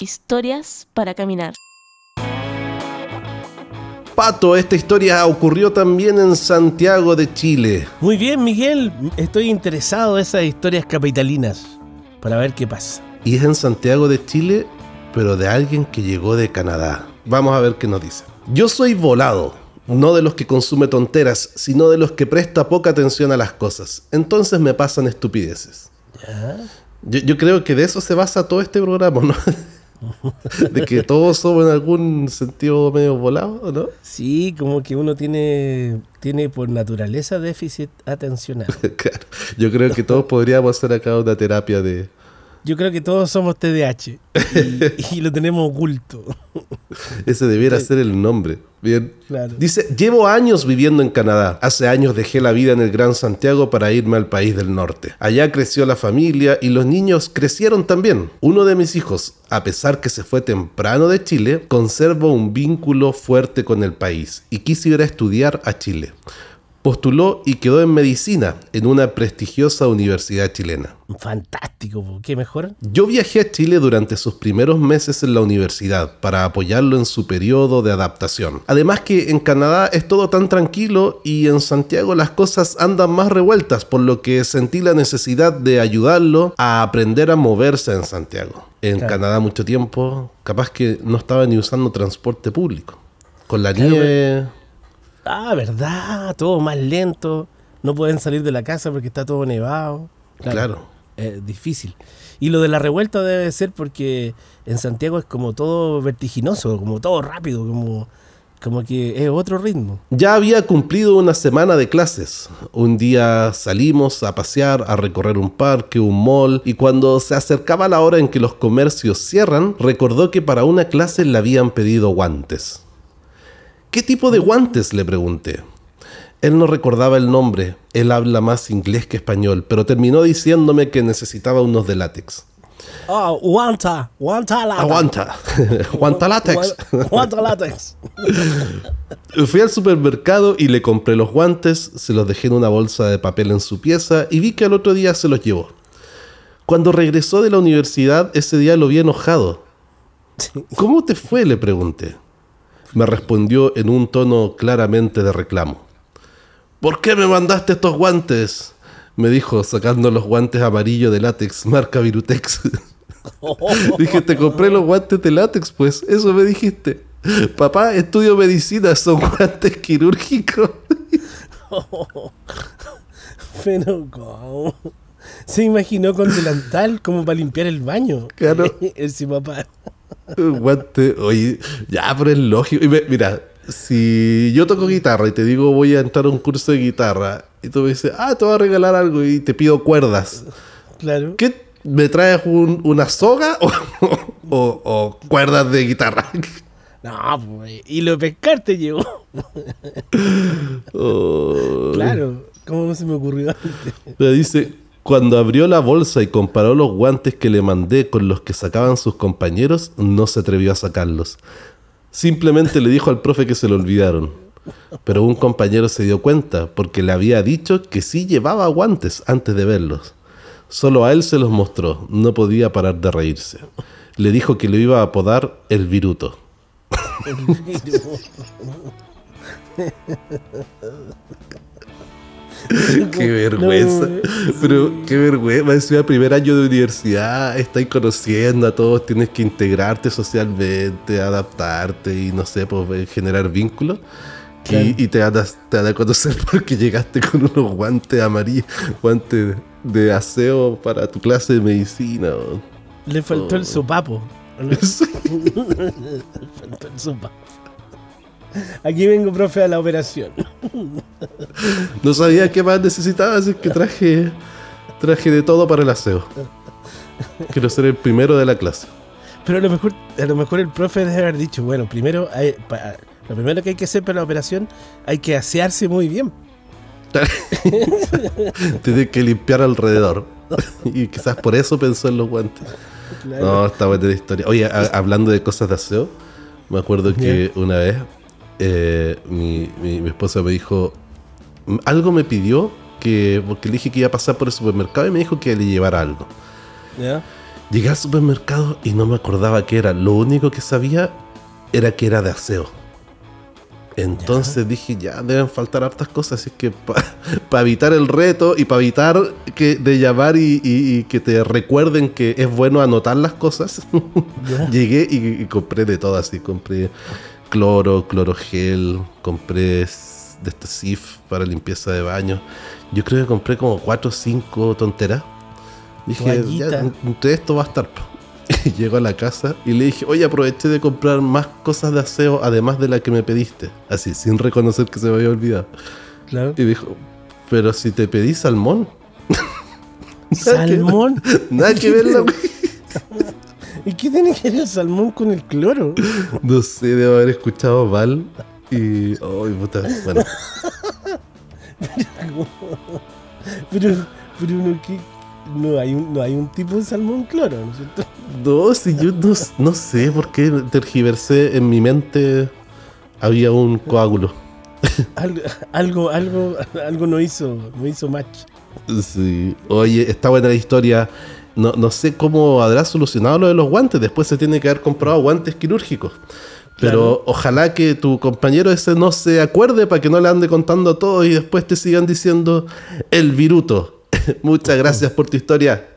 historias para caminar. Pato, esta historia ocurrió también en Santiago de Chile. Muy bien, Miguel. Estoy interesado en esas historias capitalinas para ver qué pasa. Y es en Santiago de Chile, pero de alguien que llegó de Canadá. Vamos a ver qué nos dice. Yo soy volado, no de los que consume tonteras, sino de los que presta poca atención a las cosas. Entonces me pasan estupideces. Yo, yo creo que de eso se basa todo este programa, ¿no? de que todos somos en algún sentido medio volados, ¿no? Sí, como que uno tiene, tiene por naturaleza déficit atencional. claro. Yo creo que todos podríamos hacer acá una terapia de, Yo creo que todos somos TDAH y, y lo tenemos oculto. Ese debiera ser el nombre. Bien. Claro. Dice, llevo años viviendo en Canadá. Hace años dejé la vida en el Gran Santiago para irme al país del norte. Allá creció la familia y los niños crecieron también. Uno de mis hijos, a pesar que se fue temprano de Chile, conserva un vínculo fuerte con el país y quisiera estudiar a Chile. Postuló y quedó en medicina en una prestigiosa universidad chilena. Fantástico. ¿qué mejor? Yo viajé a Chile durante sus primeros meses en la universidad para apoyarlo en su periodo de adaptación. Además que en Canadá es todo tan tranquilo y en Santiago las cosas andan más revueltas, por lo que sentí la necesidad de ayudarlo a aprender a moverse en Santiago. En Claro. Canadá mucho tiempo, capaz que no estaba ni usando transporte público. Con la Claro, nieve... Ah, verdad, todo más lento. No pueden salir de la casa porque está todo nevado. Claro. Es difícil. Y lo de la revuelta debe ser porque en Santiago es como todo vertiginoso, como todo rápido, como, como que es otro ritmo. Ya había cumplido una semana de clases. Un día salimos a pasear, a recorrer un parque, un mall, y cuando se acercaba la hora en que los comercios cierran, recordó que para una clase le habían pedido guantes. ¿Qué tipo de guantes? le pregunté. Él no recordaba el nombre, él habla más inglés que español, pero terminó diciéndome que necesitaba unos de látex. Ah, guanta, guanta látex. Aguanta, guanta látex. Gua- Guanta látex. Fui al supermercado y le compré los guantes, se los dejé en una bolsa de papel en su pieza y vi que al otro día se los llevó. Cuando regresó de la universidad, ese día lo vi enojado. ¿Cómo te fue? le pregunté. Me respondió en un tono claramente de reclamo. ¿Por qué me mandaste estos guantes? Me dijo sacando los guantes amarillos de látex, marca Virutex. Dije, te compré los guantes de látex, pues. Eso me dijiste. Papá, estudio medicina, son guantes quirúrgicos. Pero, ¿cómo? Se imaginó con delantal como para limpiar el baño. Claro. El sí, papá. Guante, oye, ya, pero es lógico. Y me- mira, si yo toco guitarra y te digo voy a entrar a un curso de guitarra, y tú me dices, ah, te voy a regalar algo y te pido cuerdas. Claro. ¿Qué? ¿Me traes un- una soga o, o- o cuerdas de guitarra? No, pues. Y lo pescar te llegó. Oh. Claro. ¿Cómo no se me ocurrió antes? Pero dice, cuando abrió la bolsa y comparó los guantes que le mandé con los que sacaban sus compañeros, no se atrevió a sacarlos. Simplemente le dijo al profe que se lo olvidaron. Pero un compañero se dio cuenta porque le había dicho que sí llevaba guantes antes de verlos. Solo a él se los mostró, no podía parar de reírse. Le dijo que lo iba a apodar el viruto. Qué vergüenza. No, Pero qué vergüenza. Es primer año de universidad. Estáis conociendo a todos. Tienes que integrarte socialmente, adaptarte y no sé, pues eh, generar vínculos. Y- Claro. Y, te, a, te a conocer porque llegaste con unos guantes amarillos, guantes de aseo para tu clase de medicina. weón. Le faltó Oh. el sopapo. Le faltó el sopapo. Aquí vengo, profe, a la operación. No sabía qué más necesitaba, así que traje, traje de todo para el aseo. Quiero ser el primero de la clase. Pero a lo mejor, a lo mejor el profe debe haber dicho, bueno, primero, hay- pa- lo primero que hay que hacer para la operación, hay que asearse muy bien. Tiene que limpiar alrededor. Y quizás por eso pensó en los guantes. Claro. No, está buena la historia. Oye, a- hablando de cosas de aseo, me acuerdo que una vez eh, mi, mi- mi esposa me dijo, "M- algo me pidió que, porque le dije que iba a pasar por el supermercado y me dijo que le llevara algo. Llegué al supermercado y no me acordaba qué era. Lo único que sabía era que era de aseo. Entonces dije, ya deben faltar hartas cosas. Así que para evitar el reto y para evitar que, de llamar y, y- y que te recuerden que es bueno anotar las cosas, llegué y, y compré de todo así. Compré cloro, clorogel, compré de este SIF para limpieza de baño. Yo creo que compré como 4 o 5 tonteras. Dije, ya, entre esto va a estar. llego a la casa y le dije, oye, aproveché de comprar más cosas de aseo además de la que me pediste. Así, sin reconocer que se me había olvidado. Claro. Y dijo, pero si te pedí salmón. Nada que- Salmón. Nada que ver la. ¿Y qué tiene que ver el salmón con el cloro? No sé, debo haber escuchado mal. Y. Ay, puta. Bueno, Pero, pero no, ¿qué? no, hay un, no hay un tipo de salmón cloro, ¿no es cierto? no, si yo no, no sé por qué tergiversé en mi mente. Había un coágulo. Algo, algo, algo, algo no hizo, no hizo match. Sí. Oye, está buena la historia. No, no sé cómo habrá solucionado lo de los guantes. Después se tiene que haber comprado guantes quirúrgicos. Pero Claro. ojalá que tu compañero ese no se acuerde para que no le ande contando todo y después te sigan diciendo el viruto. Muchas gracias por tu historia.